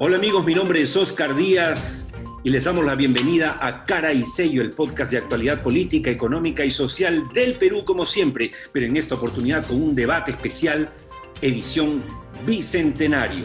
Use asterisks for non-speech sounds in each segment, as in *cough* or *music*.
Hola amigos, mi nombre es Oscar Díaz y les damos la bienvenida a Cara y Sello, el podcast de actualidad política, económica y social del Perú como siempre, pero en esta oportunidad con un debate especial, edición bicentenario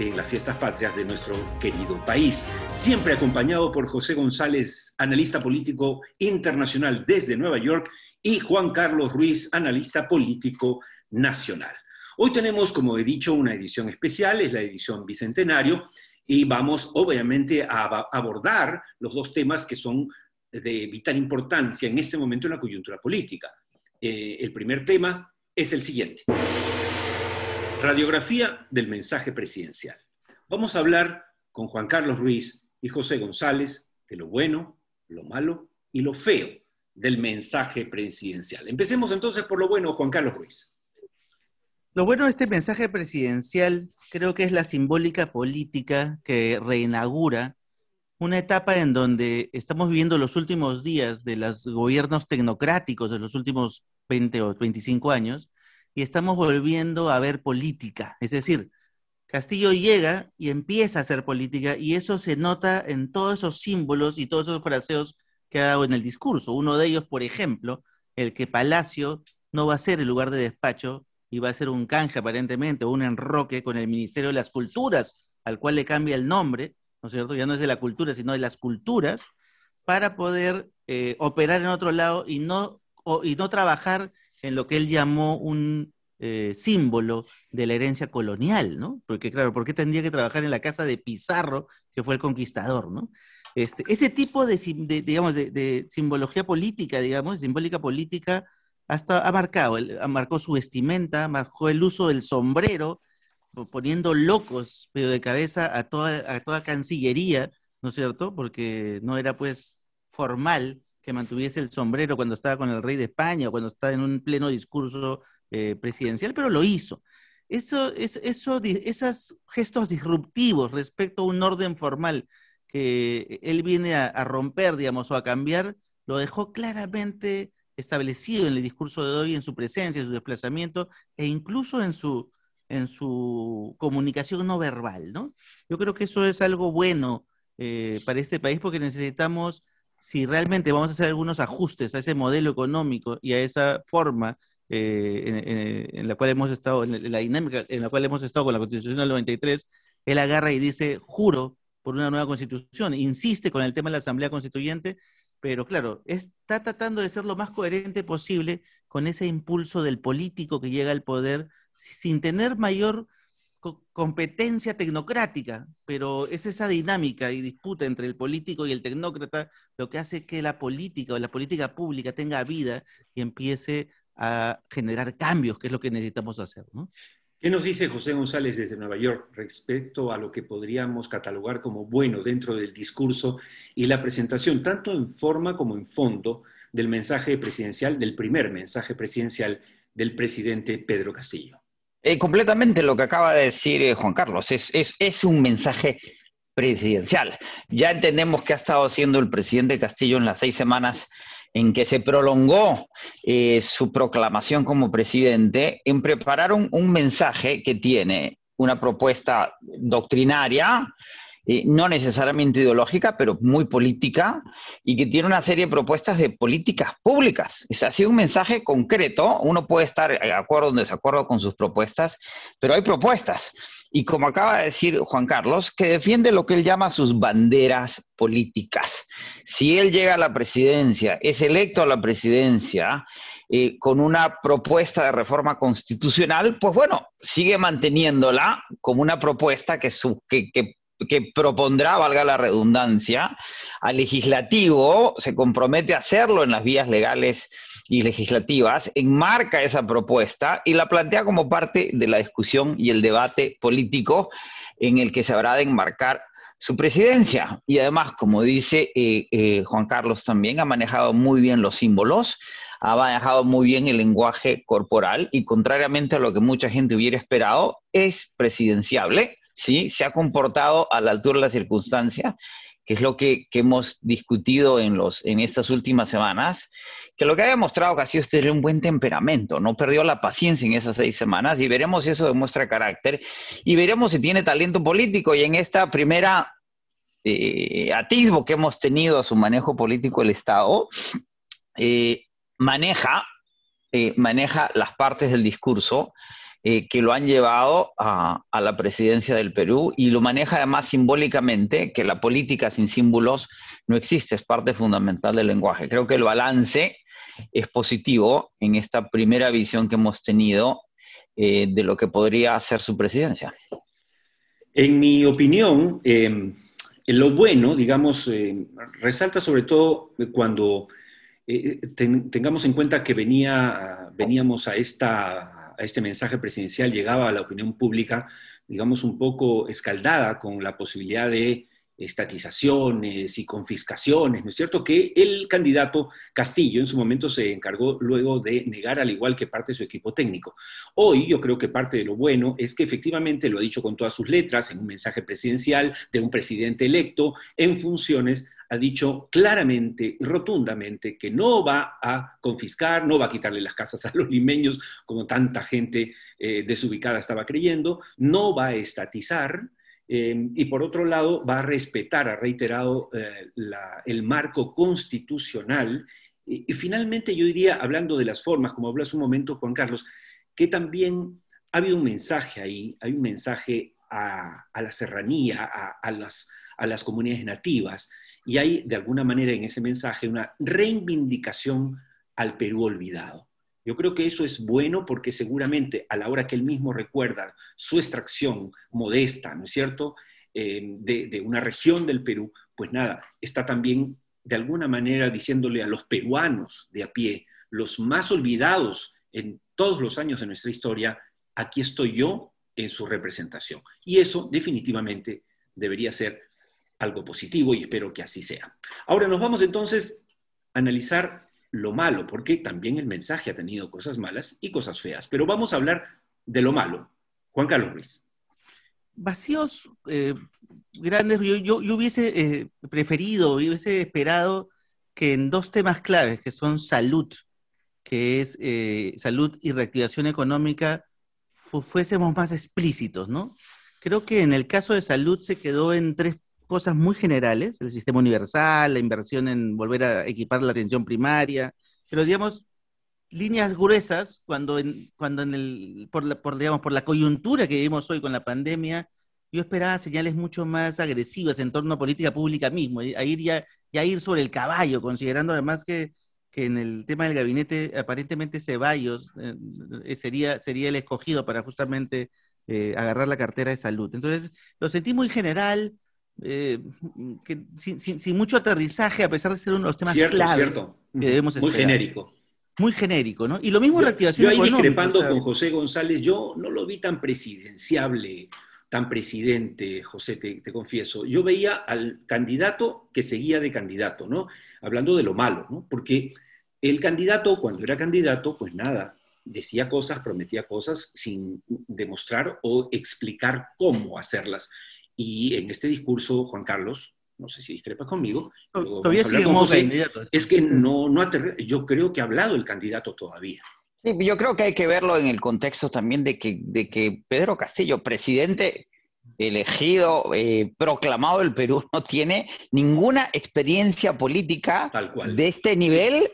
en las fiestas patrias de nuestro querido país, siempre acompañado por José González, analista político internacional desde Nueva York, y Juan Carlos Ruiz, analista político nacional. Hoy tenemos, como he dicho, una edición especial, es la edición Bicentenario, y vamos obviamente a abordar los dos temas que son de vital importancia en este momento en la coyuntura política. Eh, el primer tema es el siguiente. Radiografía del mensaje presidencial. Vamos a hablar con Juan Carlos Ruiz y José González de lo bueno, lo malo y lo feo del mensaje presidencial. Empecemos entonces por lo bueno, Juan Carlos Ruiz. Lo bueno de este mensaje presidencial creo que es la simbólica política que reinaugura una etapa en donde estamos viviendo los últimos días de los gobiernos tecnocráticos de los últimos 20 o 25 años y estamos volviendo a ver política. Es decir, Castillo llega y empieza a hacer política y eso se nota en todos esos símbolos y todos esos fraseos que ha dado en el discurso. Uno de ellos, por ejemplo, el que Palacio no va a ser el lugar de despacho va a ser un canje aparentemente o un enroque con el Ministerio de las Culturas, al cual le cambia el nombre, ¿no es cierto? Ya no es de la cultura, sino de las culturas, para poder eh, operar en otro lado y no, y no trabajar en lo que él llamó un eh, símbolo de la herencia colonial, ¿no? Porque claro, ¿por qué tendría que trabajar en la casa de Pizarro, que fue el conquistador, ¿no? Este, ese tipo de, digamos, de, simbología política, digamos, simbólica política, hasta ha marcado, marcó su vestimenta, marcó el uso del sombrero, poniendo locos, pero de cabeza a toda, a toda Cancillería, ¿no es cierto? Porque no era pues formal que mantuviese el sombrero cuando estaba con el rey de España o cuando estaba en un pleno discurso eh, presidencial, pero lo hizo. Eso, eso, esos gestos disruptivos respecto a un orden formal que él viene a, a romper, digamos, o a cambiar, lo dejó claramente establecido en el discurso de hoy, en su presencia, en su desplazamiento e incluso en su, en su comunicación no verbal, ¿no? Yo creo que eso es algo bueno eh, para este país porque necesitamos, si realmente vamos a hacer algunos ajustes a ese modelo económico y a esa forma eh, en, la cual hemos estado, en la dinámica en la cual hemos estado con la Constitución del 93, él agarra y dice, juro por una nueva constitución, insiste con el tema de la Asamblea Constituyente pero claro, está tratando de ser lo más coherente posible con ese impulso del político que llega al poder sin tener mayor competencia tecnocrática, pero es esa dinámica y disputa entre el político y el tecnócrata lo que hace que la política o la política pública tenga vida y empiece a generar cambios, que es lo que necesitamos hacer. ¿no? ¿Qué nos dice José González desde Nueva York respecto a lo que podríamos catalogar como bueno dentro del discurso y la presentación, tanto en forma como en fondo, del mensaje presidencial, del primer mensaje presidencial del presidente Pedro Castillo? Eh, completamente lo que acaba de decir eh, Juan Carlos, es, es un mensaje presidencial. Ya entendemos que ha estado haciendo el presidente Castillo en las seis semanas en que se prolongó eh, su proclamación como presidente, en preparar un, mensaje que tiene una propuesta doctrinaria, eh, no necesariamente ideológica, pero muy política, y que tiene una serie de propuestas de políticas públicas. Es así un mensaje concreto, uno puede estar de acuerdo o desacuerdo con sus propuestas, pero hay propuestas y como acaba de decir Juan Carlos, que defiende lo que él llama sus banderas políticas. Si él llega a la presidencia, es electo a la presidencia eh, con una propuesta de reforma constitucional, pues bueno, sigue manteniéndola como una propuesta que, que, que propondrá, valga la redundancia, al legislativo, se compromete a hacerlo en las vías legales y legislativas, enmarca esa propuesta y la plantea como parte de la discusión y el debate político en el que se habrá de enmarcar su presidencia. Y además, como dice eh, eh, Juan Carlos también, ha manejado muy bien los símbolos, ha manejado muy bien el lenguaje corporal y contrariamente a lo que mucha gente hubiera esperado, es presidenciable, ¿sí? Se ha comportado a la altura de la circunstancia que es lo que, hemos discutido en, los, en estas últimas semanas, que lo que ha demostrado Castillo es tener un buen temperamento, no perdió la paciencia en esas seis semanas y veremos si eso demuestra carácter y veremos si tiene talento político. Y en esta primera eh, atisbo que hemos tenido a su manejo político el Estado, eh, maneja, eh, maneja las partes del discurso eh, que lo han llevado a, la presidencia del Perú y lo maneja además simbólicamente, que la política sin símbolos no existe, es parte fundamental del lenguaje. Creo que el balance es positivo en esta primera visión que hemos tenido eh, de lo que podría ser su presidencia. En mi opinión, em, lo bueno, digamos, em, resalta sobre todo cuando eh, tengamos en cuenta que venía, veníamos a esta este mensaje presidencial llegaba a la opinión pública, digamos, un poco escaldada con la posibilidad de estatizaciones y confiscaciones, ¿no es cierto? Que el candidato Castillo en su momento se encargó luego de negar al igual que parte de su equipo técnico. Hoy yo creo que parte de lo bueno es que efectivamente lo ha dicho con todas sus letras en un mensaje presidencial de un presidente electo en funciones ha dicho claramente rotundamente que no va a confiscar, no va a quitarle las casas a los limeños, como tanta gente eh, desubicada estaba creyendo, no va a estatizar, eh, y por otro lado va a respetar, ha reiterado eh, el marco constitucional. Y, finalmente yo diría, hablando de las formas, como habló hace un momento Juan Carlos, que también ha habido un mensaje ahí, hay un mensaje a, la serranía, a, las, a las comunidades nativas, y hay, de alguna manera, en ese mensaje una reivindicación al Perú olvidado. Yo creo que eso es bueno porque seguramente a la hora que él mismo recuerda su extracción modesta, ¿no es cierto?, eh, de, una región del Perú, pues nada, está también de alguna manera diciéndole a los peruanos de a pie, los más olvidados en todos los años de nuestra historia, aquí estoy yo en su representación. Y eso definitivamente debería ser algo positivo y espero que así sea. Ahora nos vamos entonces a analizar lo malo, porque también el mensaje ha tenido cosas malas y cosas feas, pero vamos a hablar de lo malo. Juan Carlos Ruiz. Vacíos eh, grandes, yo, hubiese eh, preferido, hubiese esperado que en dos temas claves, que son salud, que es eh, salud y reactivación económica, fuésemos más explícitos, ¿no? Creo que en el caso de salud se quedó en tres cosas muy generales, el sistema universal, la inversión en volver a equipar la atención primaria, pero digamos, líneas gruesas, cuando, en, cuando en el, por, la, por, digamos, por la coyuntura que vivimos hoy con la pandemia, yo esperaba señales mucho más agresivas en torno a política pública mismo, a ir ya, ya ir sobre el caballo, considerando además que, que en el tema del gabinete aparentemente Ceballos eh, sería, sería el escogido para justamente eh, agarrar la cartera de salud. Entonces, lo sentí muy general, eh, que, sin, mucho aterrizaje, a pesar de ser uno de los temas claves que debemos Muy genérico. Muy genérico, ¿no? Y lo mismo yo, reactivación yo ahí discrepando con José González, yo no lo vi tan presidenciable, tan presidente, José, te, te, confieso. Yo veía al candidato que seguía de candidato, ¿no? Hablando de lo malo, ¿no? Porque el candidato, cuando era candidato, pues nada, decía cosas, prometía cosas sin demostrar o explicar cómo hacerlas. Y en este discurso, Juan Carlos, no sé si discrepas conmigo, todavía es que no, no yo creo que ha hablado el candidato todavía. Sí, yo creo que hay que verlo en el contexto también de que, de que Pedro Castillo, presidente elegido, eh, proclamado del Perú, no tiene ninguna experiencia política de este nivel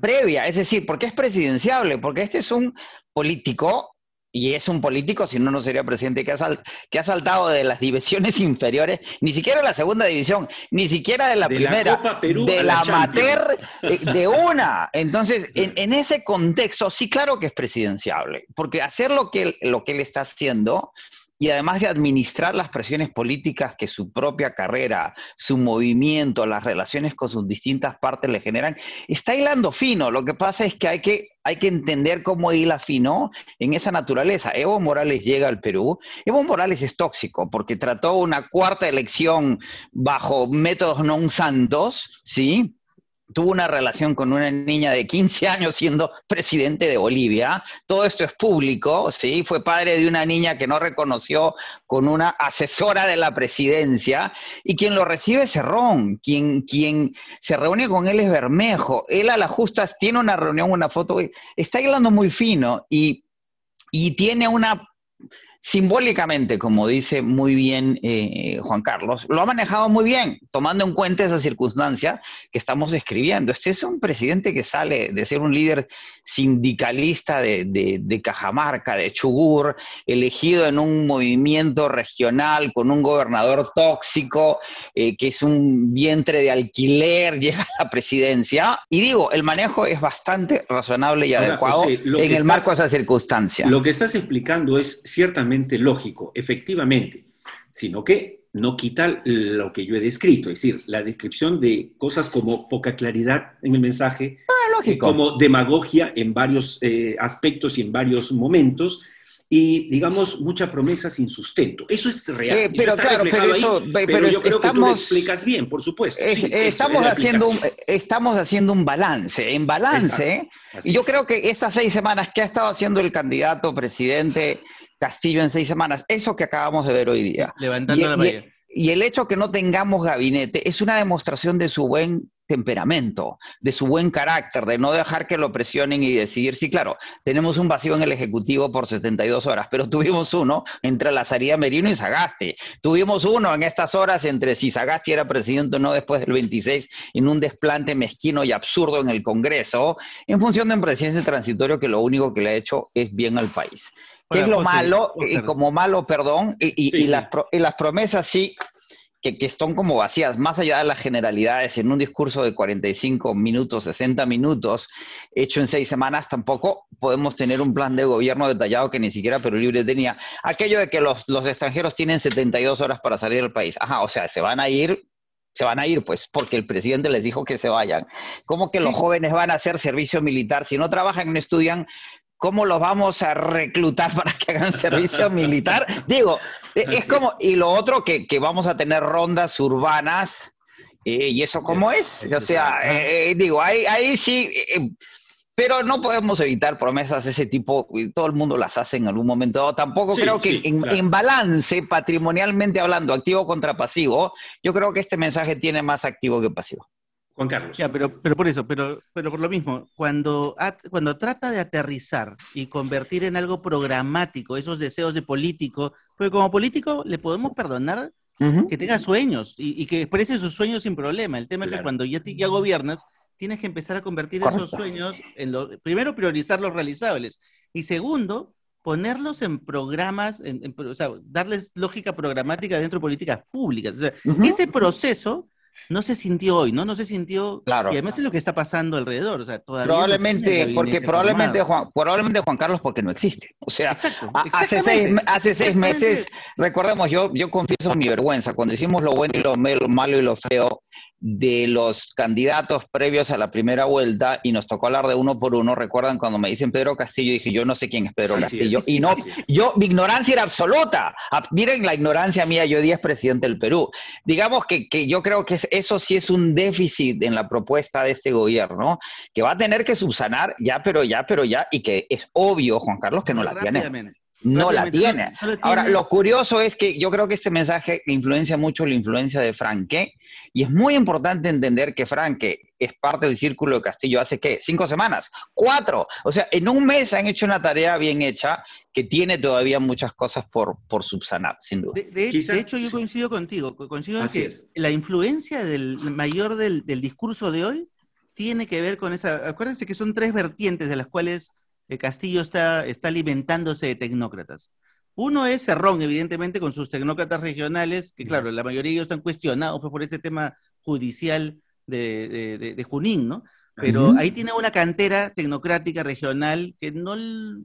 previa. Es decir, porque es presidenciable, porque este es un político y es un político, si no, no sería presidente, que ha, que ha saltado de las divisiones *laughs* inferiores, ni siquiera de la segunda división, ni siquiera de la primera, de la, amateur, eh, de, *laughs* una. Entonces, en, en, ese contexto, sí, claro que es presidenciable, porque hacer lo que, lo que él está haciendo y además de administrar las presiones políticas que su propia carrera, su movimiento, las relaciones con sus distintas partes le generan, está hilando fino. Lo que pasa es que hay que, hay que entender cómo hila fino en esa naturaleza. Evo Morales llega al Perú. Evo Morales es tóxico porque trató una cuarta elección bajo métodos non santos, ¿sí? Tuvo una relación con una niña de 15 años siendo presidente de Bolivia. Todo esto es público, ¿sí? Fue padre de una niña que no reconoció con una asesora de la presidencia y quien lo recibe es Cerrón, quien, quien se reúne con él es Bermejo. Él a las justas tiene una reunión, una foto, está hablando muy fino y, y tiene una simbólicamente, como dice muy bien eh, Juan Carlos, lo ha manejado muy bien, tomando en cuenta esa circunstancia que estamos describiendo. Este es un presidente que sale de ser un líder sindicalista de, Cajamarca, de Chugur, elegido en un movimiento regional con un gobernador tóxico, eh, que es un vientre de alquiler, *laughs* llega a la presidencia. Y digo, el manejo es bastante razonable y adecuado en el marco de esa circunstancia. Lo que estás explicando es ciertamente lógico, efectivamente, sino que no quita lo que yo he descrito, es decir, la descripción de cosas como poca claridad en el mensaje, como demagogia en varios eh, aspectos y en varios momentos, y digamos mucha promesa sin sustento. Eso es real. Eh, pero claro, pero, eso, pero, yo creo que tú lo explicas bien, por supuesto. estamos, haciendo un, estamos haciendo un balance. En balance, y yo creo que estas seis semanas que ha estado haciendo el candidato presidente Castillo en seis semanas. Eso que acabamos de ver hoy día. Levantando la y, y el hecho que no tengamos gabinete es una demostración de su buen temperamento, de su buen carácter, de no dejar que lo presionen y decidir. Sí, claro, tenemos un vacío en el Ejecutivo por 72 horas, pero tuvimos uno entre Lazaría Merino y Sagasti. Tuvimos uno en estas horas entre si Sagasti era presidente o no después del 26 en un desplante mezquino y absurdo en el Congreso, en función de un presidente transitorio que lo único que le ha hecho es bien al país es lo malo, y como malo, perdón, y, las, promesas sí, que, que, son como vacías, más allá de las generalidades, en un discurso de 45 minutos, 60 minutos, hecho en seis semanas, tampoco podemos tener un plan de gobierno detallado que ni siquiera Perú Libre tenía. Aquello de que los, los extranjeros tienen 72 horas para salir del país. Ajá, o sea, se van a ir se van a ir, pues, porque el presidente les dijo que se vayan. ¿Cómo que los jóvenes van a hacer servicio militar? Si no trabajan, no estudian, ¿cómo los vamos a reclutar para que hagan *laughs* servicio militar? Digo, e, es como, y lo otro, que, vamos a tener rondas urbanas, eh, ¿y eso cómo es? O sea, eh, eh, digo, ahí, ahí sí, pero no podemos evitar promesas de ese tipo, y todo el mundo las hace en algún momento. Tampoco creo que en, balance, patrimonialmente hablando, activo contra pasivo, yo creo que este mensaje tiene más activo que pasivo. Juan Carlos. Ya, pero, pero por eso, pero, pero por lo mismo, cuando, cuando trata de aterrizar y convertir en algo programático esos deseos de político, porque como político le podemos perdonar que tenga sueños y, que exprese sus sueños sin problema. El tema es que cuando ya, ya gobiernas, tienes que empezar a convertir esos sueños en lo, primero priorizar los realizables y segundo, ponerlos en programas, o sea, darles lógica programática dentro de políticas públicas. Ese proceso no se sintió hoy, ¿no? No se sintió. Claro. Y además es lo que está pasando alrededor. O sea, probablemente, porque probablemente Juan, probablemente Juan Carlos porque no existe. O sea, hace seis, hace seis meses, recordemos, yo, yo confieso mi vergüenza, cuando hicimos lo bueno y lo malo y lo feo, de los candidatos previos a la primera vuelta y nos tocó hablar de uno por uno. Recuerdan cuando me dicen Pedro Castillo, dije yo no sé quién es Pedro Castillo. y no, yo, mi ignorancia era absoluta. Ah, miren la ignorancia mía, yo día es presidente del Perú. Digamos que, que yo creo que eso sí es un déficit en la propuesta de este gobierno, que va a tener que subsanar ya, pero ya, pero ya, y que es obvio, Juan Carlos, que no la tiene no la tiene. Ahora, lo curioso es que yo creo que este mensaje influencia mucho la influencia de Franque, y es muy importante entender que Franque es parte del círculo de Castillo hace, ¿qué? ¿Cinco semanas? ¿Cuatro? O sea, en un mes han hecho una tarea bien hecha que tiene todavía muchas cosas por, por subsanar, sin duda. De, hecho, yo coincido contigo, coincido en que la influencia del mayor del, del discurso de hoy tiene que ver con esa, acuérdense que son tres vertientes de las cuales el Castillo está, está alimentándose de tecnócratas. Uno es Cerrón, evidentemente, con sus tecnócratas regionales, que claro, la mayoría de ellos están cuestionados pues, por este tema judicial de, Junín, ¿no? Pero ahí tiene una cantera tecnocrática regional que no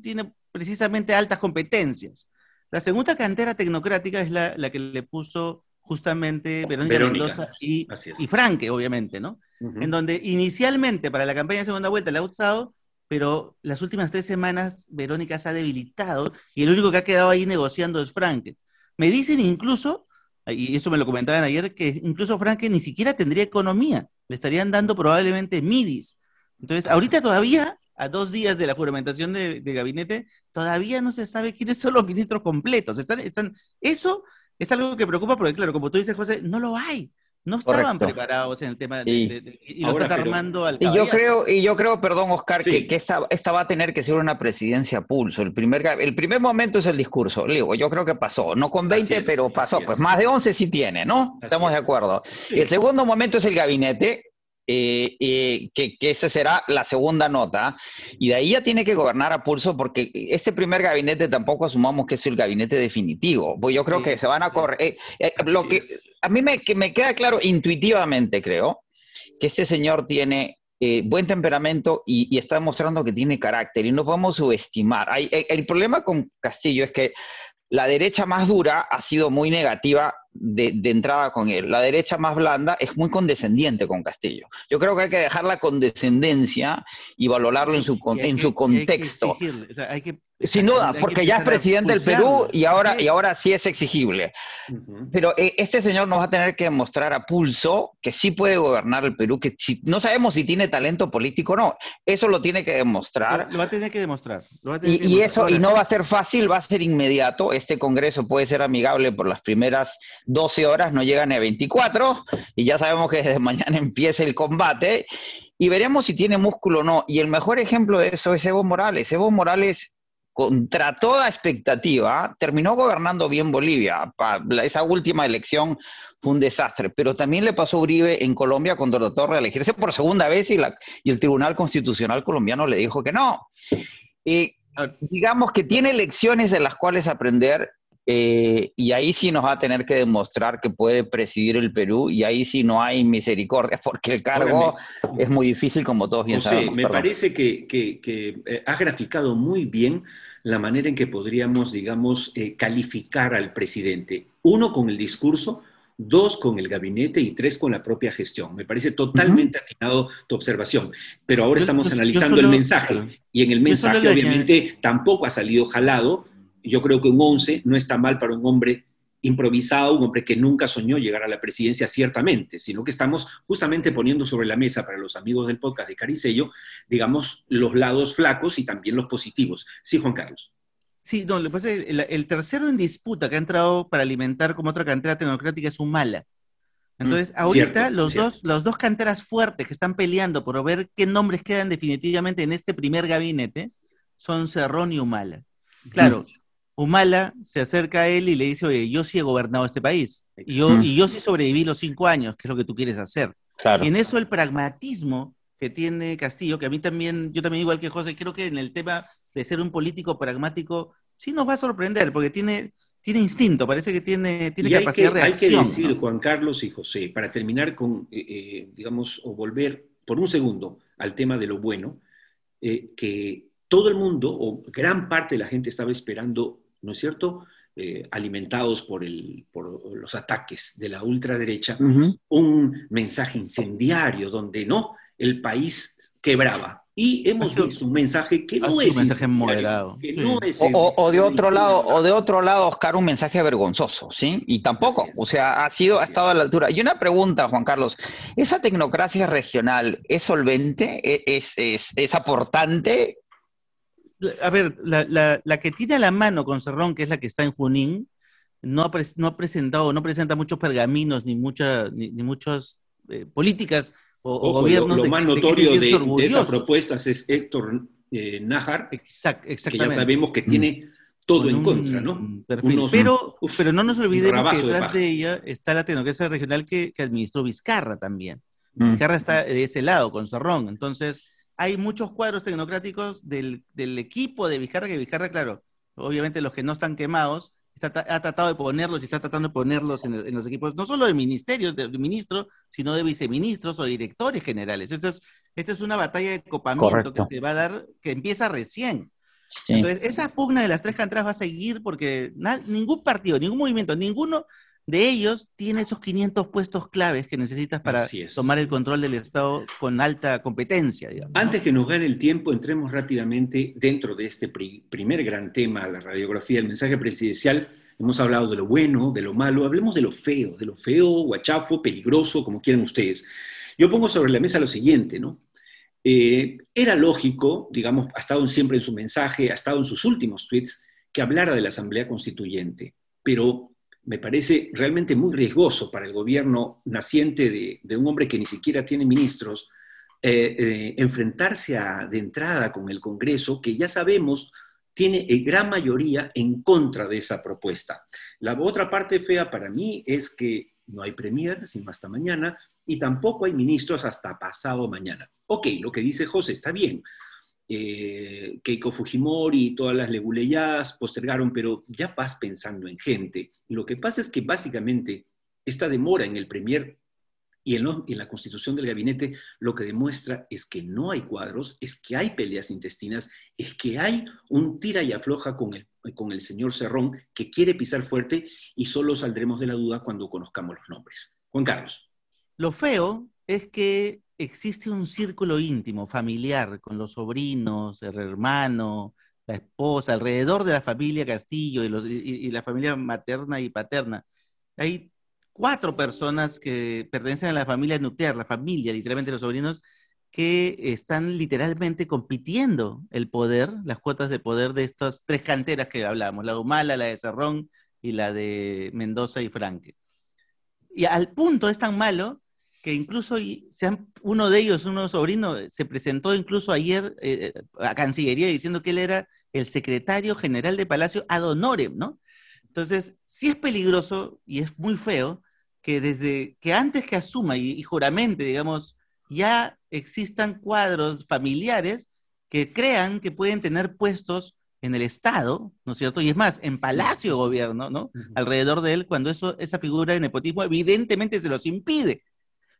tiene precisamente altas competencias. La segunda cantera tecnocrática es la, que le puso justamente Verónica, Mendoza y, y, Franque, obviamente, ¿no? En donde inicialmente para la campaña de segunda vuelta le ha usado pero las últimas tres semanas Verónica se ha debilitado y el único que ha quedado ahí negociando es Franke. Me dicen incluso, y eso me lo comentaban ayer, que incluso Franke ni siquiera tendría economía le estarían dando probablemente midis. Entonces, ahorita todavía, a dos días de la juramentación de, gabinete, todavía no se sabe quiénes son los ministros completos. Están, están, eso es algo que preocupa porque, claro, como tú dices, José, no lo hay. No estaban preparados en el tema de, y, lo están armando al y yo creo Y yo creo, perdón, Oscar, que, esta, esta, va a tener que ser una presidencia pulso. El primer, el primer momento es el discurso. Digo, yo creo que pasó. No con 20, pero pasó. Pues más de 11 sí tiene, ¿no? Estamos de acuerdo. El segundo momento es el gabinete. Eh, eh, que, que, esa será la segunda nota, y de ahí ya tiene que gobernar a pulso, porque este primer gabinete tampoco asumamos que es el gabinete definitivo, pues yo creo que se van a correr. Eh, lo que a mí me, me, queda claro intuitivamente, creo, que este señor tiene buen temperamento y, está mostrando que tiene carácter, y no podemos subestimar. el problema con Castillo es que la derecha más dura ha sido muy negativa de, entrada con él. La derecha más blanda es muy condescendiente con Castillo. Yo creo que hay que dejar la condescendencia y valorarlo en su, en su contexto. Sin duda, porque ya es presidente del Perú y ahora, y ahora sí es exigible. Pero eh, este señor nos va a tener que demostrar a pulso que sí puede gobernar el Perú, que si, no sabemos si tiene talento político o no. Eso lo tiene que demostrar. Lo, va a tener que demostrar. y, eso, y no va a ser fácil, va a ser inmediato. Este Congreso puede ser amigable por las primeras 12 horas, no llegan a 24, y ya sabemos que *laughs* desde mañana empieza el combate. Y veremos si tiene músculo o no. Y el mejor ejemplo de eso es Evo Morales. Evo Morales contra toda expectativa, terminó gobernando bien Bolivia. Esa última elección fue un desastre, pero también le pasó a Uribe en Colombia cuando trató de reelegirse por segunda vez y, el Tribunal Constitucional colombiano le dijo que no. digamos que tiene lecciones de las cuales aprender eh, y ahí sí nos va a tener que demostrar que puede presidir el Perú y ahí sí no hay misericordia *laughs* porque el cargo es muy difícil como todos bien José, Me parece que, que, que eh, has graficado muy bien la manera en que podríamos, digamos, eh, calificar al presidente. Uno, con el discurso, dos, con el gabinete y tres, con la propia gestión. Me parece totalmente atinado tu observación. Pero ahora estamos analizando el mensaje y en el mensaje obviamente tampoco ha salido jalado. Yo creo que un 11 no está mal para un hombre improvisado, un hombre que nunca soñó llegar a la presidencia, ciertamente, sino que estamos justamente poniendo sobre la mesa para los amigos del podcast de Caricello, digamos, los lados flacos y también los positivos. Sí, Juan Carlos. Sí, no, lo pasa el, tercero en disputa que ha entrado para alimentar como otra cantera tecnocrática es Humala. Entonces, mm, ahorita los, Dos, los dos canteras fuertes que están peleando por ver qué nombres quedan definitivamente en este primer gabinete son Cerrón y Humala. Claro, Humala se acerca a él y le dice, oye, yo sí he gobernado este país. Y yo, y yo sí sobreviví los cinco años, que es lo que tú quieres hacer. Y en eso el pragmatismo que tiene Castillo, que a mí también, yo también igual que José, creo que en el tema de ser un político pragmático, sí nos va a sorprender, porque tiene, tiene instinto, parece que tiene, tiene capacidad de reacción. Hay que decir, Juan Carlos y José, para terminar con, eh, eh, digamos, o volver por un segundo al tema de lo bueno, eh, que todo el mundo, o gran parte de la gente estaba esperando ¿no es cierto? Eh, alimentados por, el, por los ataques de la ultraderecha, un mensaje incendiario donde no, el país quebraba. Y hemos visto un mensaje que no es un mensaje moderado. o, de otro lado, o de otro lado, Oscar, un mensaje vergonzoso, ¿sí? Y tampoco, o sea, ha sido, ha estado a la altura. Y una pregunta, Juan Carlos, ¿esa tecnocracia regional es solvente? ¿E, ¿Es, es, es aportante? A ver, la, la, que tiene a la mano con Cerrón, que es la que está en Junín, no ha, no ha presentado, no presenta muchos pergaminos ni, muchas ni, muchas eh, políticas o, gobiernos. Lo, más notorio de, esas propuestas es Héctor eh, Nájar, que ya sabemos que tiene mm. todo en contra, ¿no? pero, pero no nos olvidemos que detrás de, ella está la tecnocracia regional que, que administró Vizcarra también. Mm. Vizcarra está de ese lado, con Cerrón. Entonces, hay muchos cuadros tecnocráticos del, equipo de Vizcarra, que Vizcarra, claro, obviamente los que no están quemados, ha tratado de ponerlos y está tratando de ponerlos en, los equipos, no solo de ministerios, de, ministros, sino de viceministros o directores generales. Esto es, esta es una batalla de copamiento que se va a dar, que empieza recién. Entonces, esa pugna de las tres canteras va a seguir porque ningún partido, ningún movimiento, ninguno de ellos tiene esos 500 puestos claves que necesitas para tomar el control del Estado con alta competencia. Antes que nos gane el tiempo, entremos rápidamente dentro de este primer gran tema, la radiografía del mensaje presidencial. Hemos hablado de lo bueno, de lo malo, hablemos de lo feo, de lo feo, guachafo, peligroso, como quieran ustedes. Yo pongo sobre la mesa lo siguiente, ¿no? Eh, era lógico, digamos, ha estado siempre en su mensaje, ha estado en sus últimos tweets, que hablara de la Asamblea Constituyente, pero me parece realmente muy riesgoso para el gobierno naciente de, un hombre que ni siquiera tiene ministros, eh, eh, enfrentarse de entrada con el Congreso, que ya sabemos tiene gran mayoría en contra de esa propuesta. La otra parte fea para mí es que no hay premier, sino hasta mañana, y tampoco hay ministros hasta pasado mañana. Ok, lo que dice José está bien. Eh, Keiko Fujimori y todas las leguleyadas postergaron, pero ya vas pensando en gente. lo que pasa es que básicamente esta demora en el premier y en, la constitución del gabinete lo que demuestra es que no hay cuadros, es que hay peleas intestinas, es que hay un tira y afloja con el, con el señor Cerrón que quiere pisar fuerte y solo saldremos de la duda cuando conozcamos los nombres. Juan Carlos. Lo feo es que existe un círculo íntimo, familiar, con los sobrinos, el hermano, la esposa, alrededor de la familia Castillo y, la familia materna y paterna. Hay cuatro personas que pertenecen a la familia nuclear, la familia, literalmente los sobrinos, que están literalmente compitiendo el poder, las cuotas de poder de estas tres canteras que hablamos, la de Humala, la de Cerrón y la de Mendoza y Franque. Y al punto es tan malo que incluso uno de ellos, uno sobrino, se presentó incluso ayer eh, a Cancillería diciendo que él era el secretario general de Palacio ad honorem, ¿no? Entonces, sí es peligroso y es muy feo que desde que antes que asuma y, juramente, digamos, ya existan cuadros familiares que crean que pueden tener puestos en el Estado, ¿no es cierto? Y es más, en Palacio Gobierno, ¿no? Alrededor de él, cuando eso, esa figura de nepotismo evidentemente se los impide.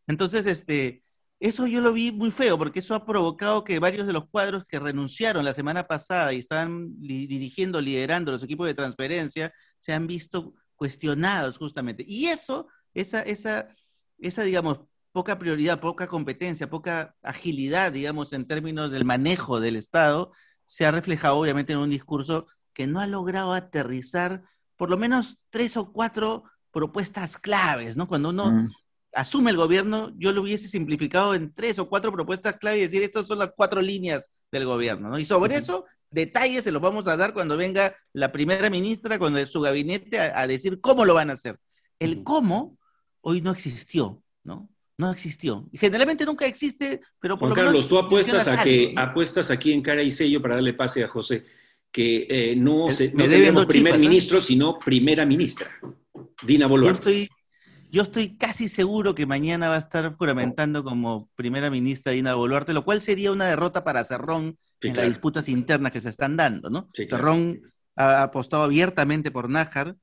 Entonces, este, eso yo lo vi muy feo, porque eso ha provocado que varios de los cuadros que renunciaron la semana pasada y estaban dirigiendo, liderando los equipos de transferencia, se han visto cuestionados justamente. Y eso, esa, esa, esa, digamos, poca prioridad, poca competencia, poca agilidad, digamos, en términos del manejo del Estado, se ha reflejado obviamente en un discurso que no ha logrado aterrizar por lo menos tres o cuatro propuestas claves, ¿no? Cuando uno mm asume el gobierno, yo lo hubiese simplificado en tres o cuatro propuestas clave y decir, estas son las cuatro líneas del gobierno, ¿no? Y sobre eso, detalles se los vamos a dar cuando venga la primera ministra, cuando su gabinete, a, decir cómo lo van a hacer. El cómo hoy no existió, ¿no? No existió. Y generalmente nunca existe, pero por Juan Carlos, tú apuestas a que apuestas aquí en cara y sello para darle pase a José que eh, no, se, no tenemos primer ministro, sino primera ministra, Dina Boluarte. Yo estoy yo estoy casi seguro que mañana va a estar juramentando como primera ministra Dina Boluarte, lo cual sería una derrota para Cerrón en las disputas internas que se están dando, ¿no? Cerrón ha apostado abiertamente por Nájar,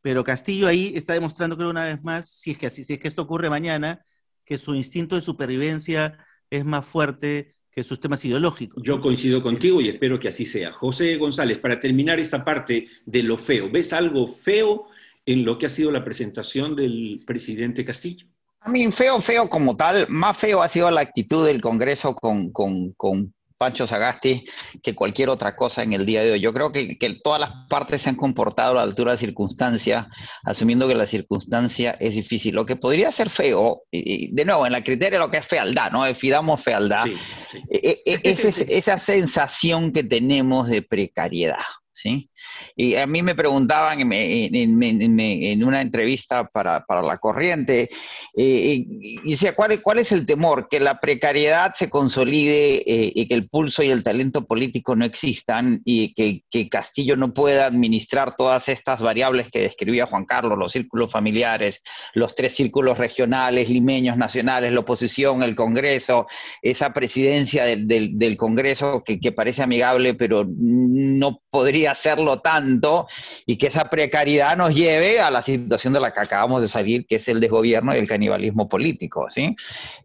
pero Castillo ahí está demostrando, creo, una vez más, si es que, si es que esto ocurre mañana, que su instinto de supervivencia es más fuerte que sus temas ideológicos. Yo coincido contigo y espero que así sea. José González, para terminar esta parte de lo feo, ¿ves algo feo en lo que ha sido la presentación del presidente Castillo. A mí, feo, feo como tal, más feo ha sido la actitud del Congreso con, con, Pancho Sagasti que cualquier otra cosa en el día de hoy. Yo creo que, que, todas las partes se han comportado a la altura de circunstancia, asumiendo que la circunstancia es difícil. Lo que podría ser feo, y, de nuevo, en la criteria lo que es fealdad, ¿no? Defidamos fealdad, sí, e, e, es *laughs* esa sensación que tenemos de precariedad. ¿sí? Y a mí me preguntaban en, una entrevista para, la corriente, eh, y decía, ¿cuál, ¿cuál es el temor? Que la precariedad se consolide eh, y que el pulso y el talento político no existan y que, Castillo no pueda administrar todas estas variables que describía Juan Carlos, los círculos familiares, los tres círculos regionales, limeños, nacionales, la oposición, el Congreso, esa presidencia del, Congreso que, que parece amigable, pero no podría hacerlo tanto y que esa precariedad nos lleve a la situación de la que acabamos de salir, que es el desgobierno y el canibalismo político, ¿sí?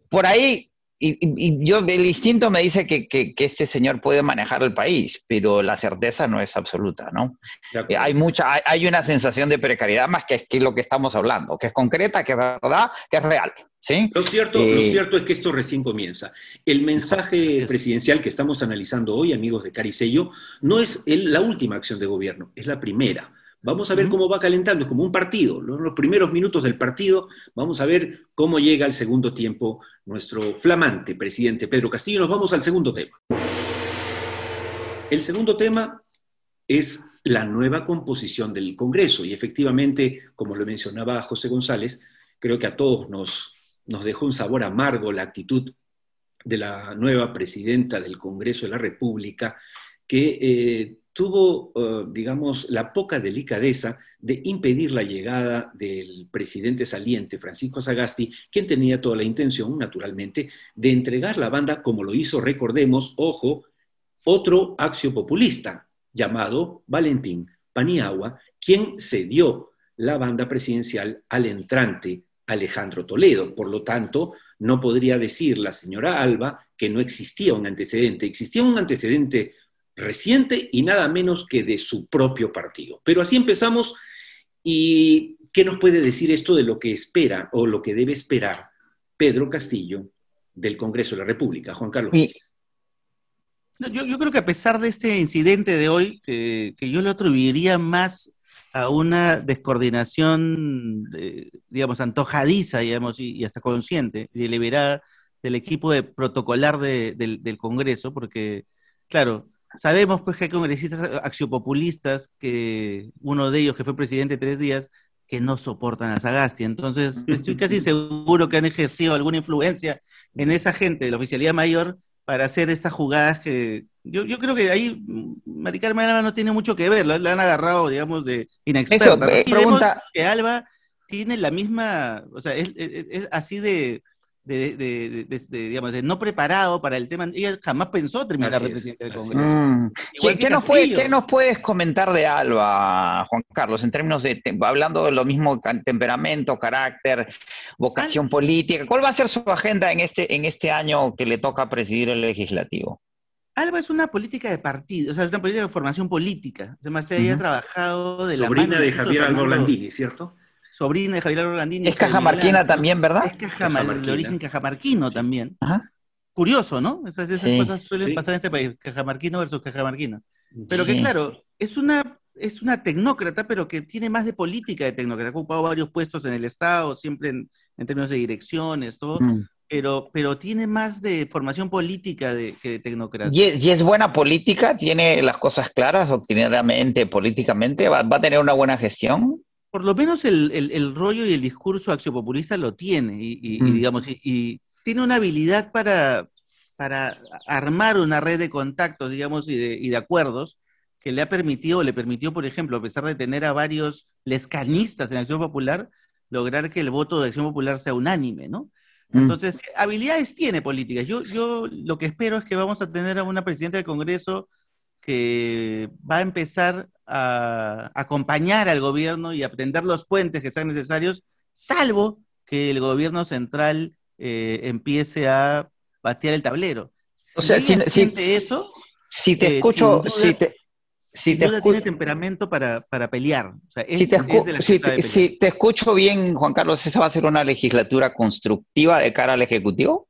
Por ahí y, yo, el instinto me dice que, que, este señor puede manejar el país, pero la certeza no es absoluta, ¿no? Eh, hay mucha, hay, una sensación de precariedad más que, que lo que estamos hablando, que es concreta, que es verdad, que es real, ¿sí? Lo cierto, lo eh, cierto es que esto recién comienza. El mensaje presidencial que estamos analizando hoy, amigos de Caricello, no es la última acción de gobierno, es la primera Vamos a ver cómo va calentando, es como un partido. Los primeros minutos del partido, vamos a ver cómo llega al segundo tiempo nuestro flamante presidente Pedro Castillo. Nos vamos al segundo tema. El segundo tema es la nueva composición del Congreso. Y efectivamente, como lo mencionaba José González, creo que a todos nos, nos dejó un sabor amargo la actitud de la nueva presidenta del Congreso de la República, que eh, tuvo, eh, digamos, la poca delicadeza de impedir la llegada del presidente saliente, Francisco Sagasti, quien tenía toda la intención, naturalmente, de entregar la banda, como lo hizo, recordemos, ojo, otro axio populista llamado Valentín Paniagua, quien cedió la banda presidencial al entrante Alejandro Toledo. Por lo tanto, no podría decir la señora Alba que no existía un antecedente. Existía un antecedente reciente y nada menos que de su propio partido. Pero así empezamos y ¿qué nos puede decir esto de lo que espera o lo que debe esperar Pedro Castillo del Congreso de la República? Juan Carlos. Yo, creo que a pesar de este incidente de hoy, que, yo lo atribuiría más a una descoordinación, digamos, antojadiza, digamos, y, hasta consciente, deliberada del equipo de protocolar del, del Congreso, porque, claro, Sabemos pues que hay congresistas axiopopulistas, que uno de ellos que fue presidente tres días, que no soportan a Sagasti. Entonces, *laughs* estoy casi seguro que han ejercido alguna influencia en esa gente de la oficialía mayor para hacer estas jugadas que yo, yo creo que ahí Maricarmen Alba no tiene mucho que ver, la, han agarrado, digamos, de inexperta. Eso, eh, pregunta... que Alba tiene la misma, o sea, es así de de, digamos, de no preparado para el tema. Ella jamás pensó terminar de presidente del Congreso. Mm. ¿Qué, nos ¿Qué, nos puedes comentar de Alba, Juan Carlos, en términos de, hablando de lo mismo, temperamento, carácter, vocación política? ¿Cuál va a ser su agenda en este, en este año que le toca presidir el legislativo? Alba es una política de partido, o sea, es una política de formación política. Además, se haya trabajado de Sobrina la mano de Javier Alba Landini, ¿cierto? sobrina de Javier Orlandini. Es cajamarquina también, ¿verdad? Es cajamarquina. de origen cajamarquino también. Curioso, ¿no? Esas, cosas suelen pasar en este país, cajamarquino versus cajamarquino. Pero que claro, es una, es una tecnócrata, pero que tiene más de política de tecnócrata. Ha ocupado varios puestos en el Estado, siempre en, términos de direcciones, todo. Mm. Pero, pero tiene más de formación política de, que de tecnocracia. ¿Y, es buena política? ¿Tiene las cosas claras doctrinariamente, políticamente? ¿Va, va a tener una buena gestión? por lo menos el, rollo y el discurso axiopopulista lo tiene, y, mm. digamos, y, tiene una habilidad para, para armar una red de contactos, digamos, y de, acuerdos que le ha permitido, le permitió, por ejemplo, a pesar de tener a varios lescanistas en Acción Popular, lograr que el voto de Acción Popular sea unánime, ¿no? Mm. Entonces, habilidades tiene políticas. Yo, yo lo que espero es que vamos a tener a una presidenta del Congreso que va a empezar a acompañar al gobierno y a tender los puentes que sean necesarios, salvo que el gobierno central eh, empiece a patear el tablero. o sea, si, eso, si te eh, escucho, si te, si te tiene temperamento para, pelear. si, te si te escucho bien, Juan Carlos, ¿esa va a ser una legislatura constructiva de cara al Ejecutivo?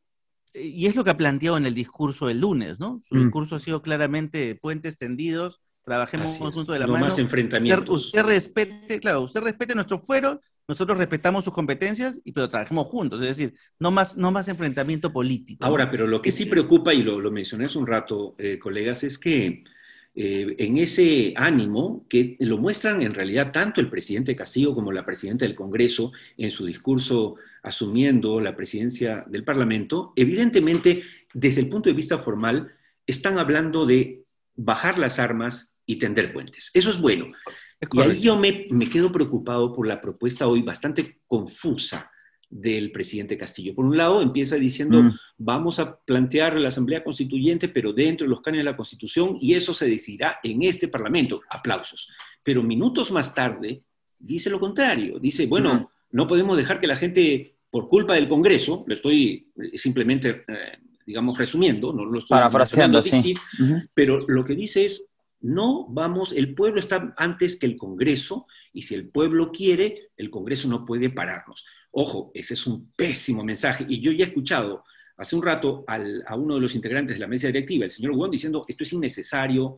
y es lo que ha planteado en el discurso del lunes, ¿no? Su mm. discurso ha sido claramente puentes tendidos, trabajemos juntos de la no mano. más enfrentamientos. Usted, respete, claro, usted respete nuestro fuero, nosotros respetamos sus competencias, y, pero trabajemos juntos, es decir, no más, no más enfrentamiento político. Ahora, pero lo que sí preocupa, y lo, lo mencioné hace un rato, eh, colegas, es que eh, en ese ánimo que lo muestran en realidad tanto el presidente Castillo como la presidenta del Congreso en su discurso asumiendo la presidencia del Parlamento, evidentemente desde el punto de vista formal están hablando de bajar las armas y tender puentes. Eso es bueno. y ahí yo me, me quedo preocupado por la propuesta hoy bastante confusa del presidente Castillo. Por un lado, empieza diciendo, mm. vamos a plantear la Asamblea Constituyente, pero dentro de los cánones de la Constitución, y eso se decidirá en este Parlamento. Aplausos. Pero minutos más tarde, dice lo contrario. Dice, bueno, mm. no podemos dejar que la gente, por culpa del Congreso, lo estoy eh, simplemente, eh, digamos, resumiendo, no lo estoy parafraseando, sí. pero lo que dice es, no vamos, el pueblo está antes que el Congreso, y si el pueblo quiere, el Congreso no puede pararnos. Ojo, ese es un pésimo mensaje. Y yo ya he escuchado hace un rato a uno de los integrantes de la mesa directiva, el señor Wong, diciendo esto es innecesario.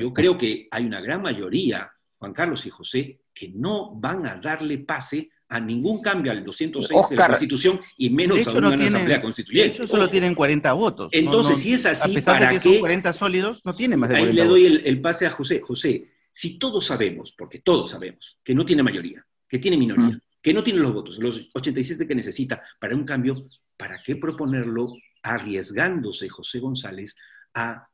Yo creo que hay una gran mayoría Juan Carlos y José, que no van a darle pase a ningún cambio al 206 de la Constitución y menos a una Asamblea Constituyente. De hecho, solo tienen 40 votos. Entonces, si es así, a pesar ¿para de que son 40 sólidos, no tiene más de 40 Ahí le doy el, el, pase a José. José, si todos sabemos, porque todos sabemos, que no tiene mayoría, que tiene minoría, que no tiene los votos, los 87 que necesita para un cambio, ¿para qué proponerlo arriesgándose José González a,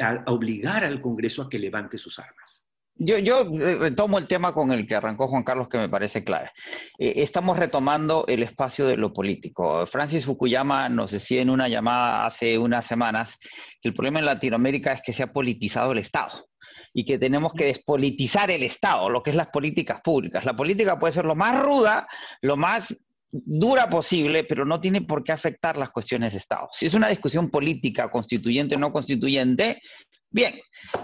a obligar al Congreso a que levante sus armas? Yo, yo eh, retomo el tema con el que arrancó Juan Carlos, que me parece clave. Eh, estamos retomando el espacio de lo político. Francis Fukuyama nos decía en una llamada hace unas semanas que el problema en Latinoamérica es que se ha politizado el Estado y que tenemos que despolitizar el Estado, lo que es las políticas públicas. La política puede ser lo más ruda, lo más dura posible, pero no tiene por qué afectar las cuestiones de Estado. Si es una discusión política, constituyente o no constituyente, bien,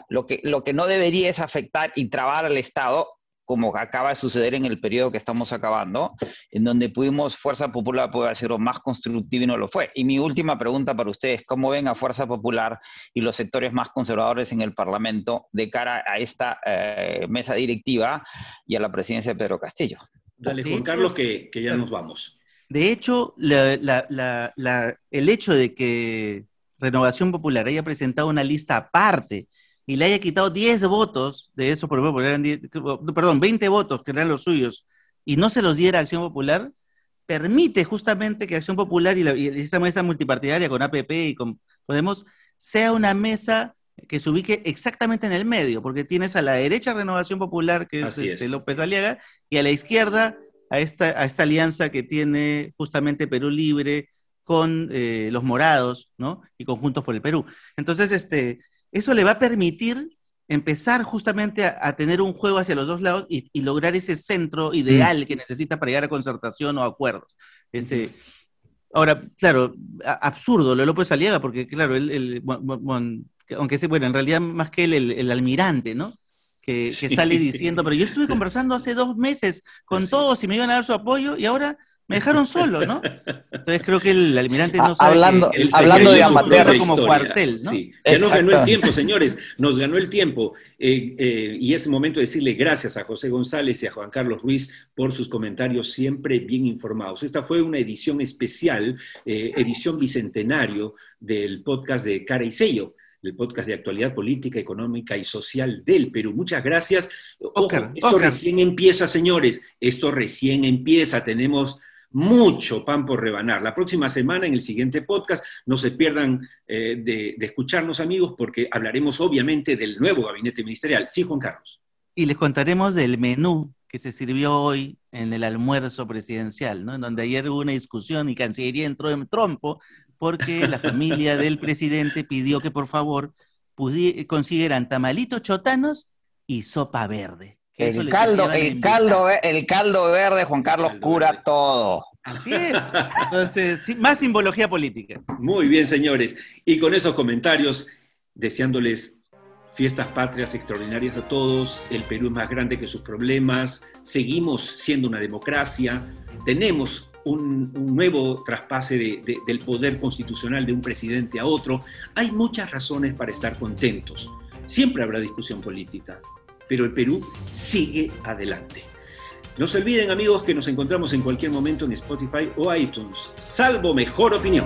lo que, lo que no debería es afectar y trabar al Estado, como acaba de suceder en el periodo que estamos acabando, en donde pudimos, Fuerza Popular puede haber sido más constructivo y no lo fue. Y mi última pregunta para ustedes, ¿cómo ven a Fuerza Popular y los sectores más conservadores en el Parlamento de cara a esta eh, mesa directiva y a la presidencia de Pedro Castillo? Dale, Juan Carlos, que, ya nos vamos. De hecho, el hecho de que Renovación Popular haya presentado una lista aparte y le haya quitado 10 votos de eso, por ejemplo, eran perdón, 20 votos que eran los suyos, y no se los diera a Acción Popular, permite justamente que Acción Popular y, esta mesa multipartidaria con APP y con Podemos sea una mesa que se ubique exactamente en el medio, porque tienes a la derecha Renovación Popular, que es, este, López Aliaga, y a la izquierda a esta, a esta alianza que tiene justamente Perú Libre con eh, los morados, ¿no? Y conjuntos por el Perú. Entonces, este, eso le va a permitir empezar justamente a, tener un juego hacia los dos lados y, lograr ese centro ideal mm. que necesita para llegar a concertación o acuerdos. Este, ahora, claro, absurdo lo de López Aliaga, porque claro, él, aunque sea, bueno, en realidad más que él, el, almirante, ¿no? Que, sale diciendo, pero yo estuve conversando hace dos meses con todos y me iban a dar su apoyo y ahora me dejaron solo, ¿no? Entonces creo que el almirante no sabe hablando, que hablando de amateur como cuartel, ¿no? Sí, ya nos ganó el tiempo, señores, nos ganó el tiempo. Eh, eh, y es momento de decirle gracias a José González y a Juan Carlos Ruiz por sus comentarios siempre bien informados. Esta fue una edición especial, eh, edición bicentenario del podcast de Cara y Sello el podcast de actualidad política, económica y social del Perú. Muchas gracias. esto recién empieza, señores. Esto recién empieza. Tenemos mucho pan por rebanar. La próxima semana, en el siguiente podcast, no se pierdan eh, de, escucharnos, amigos, porque hablaremos obviamente del nuevo gabinete ministerial. Sí, Juan Carlos. Y les contaremos del menú que se sirvió hoy en el almuerzo presidencial, ¿no? En donde ayer hubo una discusión y Cancillería entró en trompo porque la *laughs* familia del presidente pidió que por favor consiguieran tamalitos chotanos y sopa verde. El caldo, el, caldo, el caldo verde, Juan Carlos, cura todo. Así es. Entonces, más simbología política. Muy bien, señores. Y con esos comentarios, deseándoles fiestas patrias extraordinarias a todos. El Perú es más grande que sus problemas. Seguimos siendo una democracia. Tenemos un, nuevo traspase del poder constitucional de un presidente a otro. Hay muchas razones para estar contentos. Siempre habrá discusión política pero el Perú sigue adelante. No se olviden amigos que nos encontramos en cualquier momento en Spotify o iTunes, salvo mejor opinión.